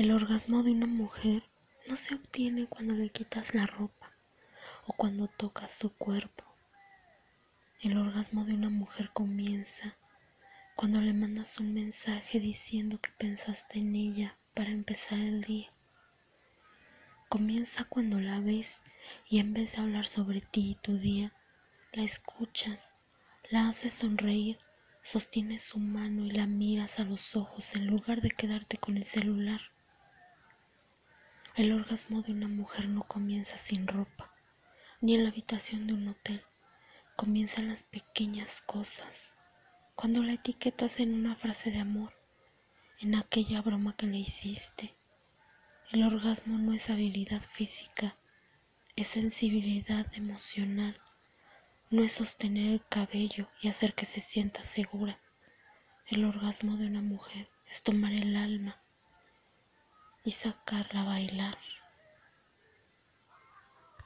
El orgasmo de una mujer no se obtiene cuando le quitas la ropa o cuando tocas su cuerpo. El orgasmo de una mujer comienza cuando le mandas un mensaje diciendo que pensaste en ella para empezar el día. Comienza cuando la ves y en vez de hablar sobre ti y tu día, la escuchas, la haces sonreír, sostienes su mano y la miras a los ojos en lugar de quedarte con el celular. El orgasmo de una mujer no comienza sin ropa, ni en la habitación de un hotel. Comienzan las pequeñas cosas, cuando la etiquetas en una frase de amor, en aquella broma que le hiciste. El orgasmo no es habilidad física, es sensibilidad emocional. No es sostener el cabello y hacer que se sienta segura. El orgasmo de una mujer es tomar el alma y sacarla a bailar.